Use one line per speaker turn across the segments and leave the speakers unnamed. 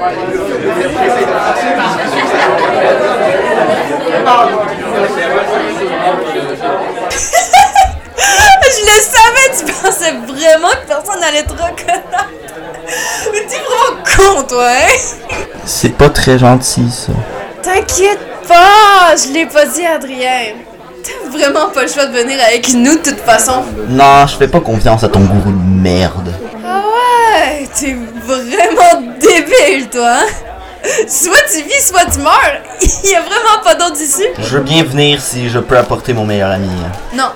Je le savais, tu pensais vraiment que personne allait te reconnaître. Mais t'es vraiment con, toi, hein?
C'est pas très gentil, ça.
T'inquiète pas, je l'ai pas dit à Adrien. T'as vraiment pas le choix de venir avec nous de toute façon.
Non, je fais pas confiance à ton gourou de merde.
Ah ouais, t'es vraiment débile, toi, hein? Soit tu vis, soit tu meurs. Il y a vraiment pas d'autre issue.
Je veux bien venir si je peux apporter mon meilleur ami.
Non.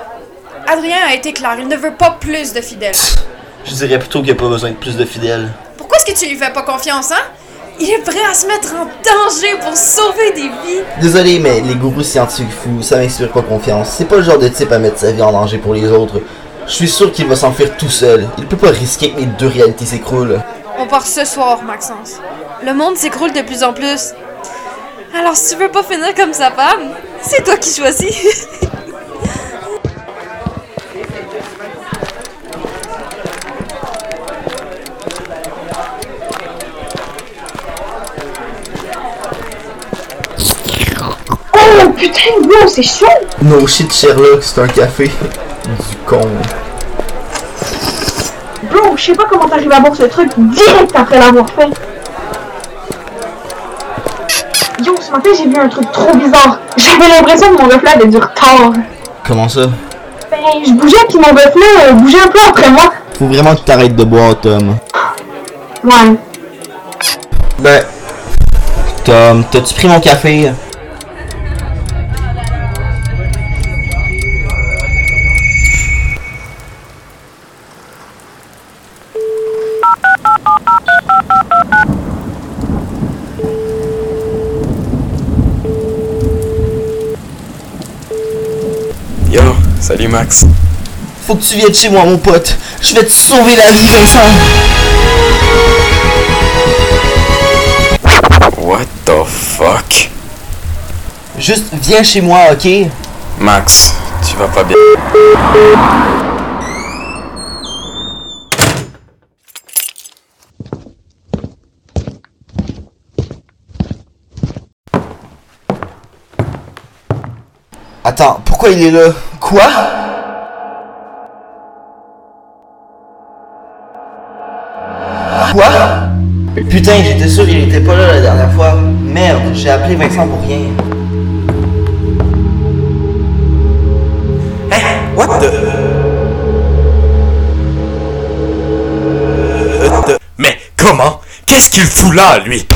Adrien a été clair, il ne veut pas plus de fidèles.
Je dirais plutôt qu'il n'y a pas besoin de plus de fidèles.
Pourquoi est-ce que tu lui fais pas confiance, hein? Il est prêt à se mettre en danger pour sauver des vies.
Désolé, mais les gourous scientifiques fous, ça m'inspire pas confiance. C'est pas le genre de type à mettre sa vie en danger pour les autres. Je suis sûr qu'il va s'enfuir tout seul. Il peut pas risquer que mes deux réalités s'écroulent.
On part ce soir, Maxence. Le monde s'écroule de plus en plus. Alors si tu veux pas finir comme sa femme, c'est toi qui choisis.
Oh putain, bro, c'est chaud!
No shit Sherlock, c'est un café. Du con.
Je sais pas comment t'arrives à boire ce truc direct après l'avoir fait. Yo, ce matin j'ai vu un truc trop bizarre. J'avais l'impression que mon reflet avait du retard.
Comment ça?
Ben, je bougeais puis mon reflet euh, bougeait un peu après moi.
Faut vraiment que t'arrêtes de boire, Tom.
Ouais.
Ben. Tom, t'as-tu pris mon café?
Yo, salut Max.
Faut que tu viennes chez moi, mon pote. Je vais te sauver la vie, Vincent.
What the fuck?
Juste viens chez moi, ok?
Max, tu vas pas bien.
Attends, pourquoi il est là? Quoi? Quoi? Putain, j'étais sûr qu'il était pas là la dernière fois. Merde, j'ai appelé Vincent pour rien.
What the... Mais comment? Qu'est-ce qu'il fout là, lui?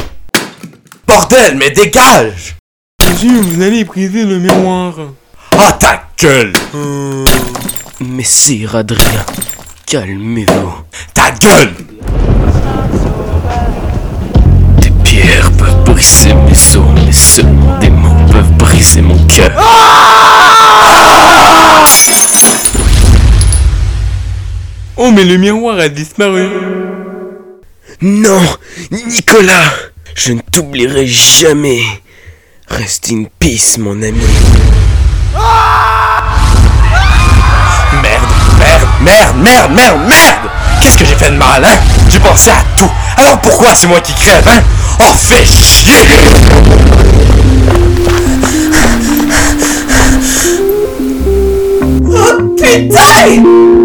Bordel, mais dégage!
Monsieur, vous allez briser le miroir.
Ah ta gueule!
Messire Adrien, calmez-vous.
Ta gueule!
Des pierres peuvent briser mes os, mais seulement des mots peuvent briser mon cœur.
Oh, mais le miroir a disparu.
Non, Nicolas, je ne t'oublierai jamais. Reste in peace, mon ami.
Merde, merde, merde, merde, merde, merde! Qu'est-ce que j'ai fait de mal, hein? J'ai pensé à tout. Alors pourquoi c'est moi qui crève, hein? Oh, fais chier!
Putain!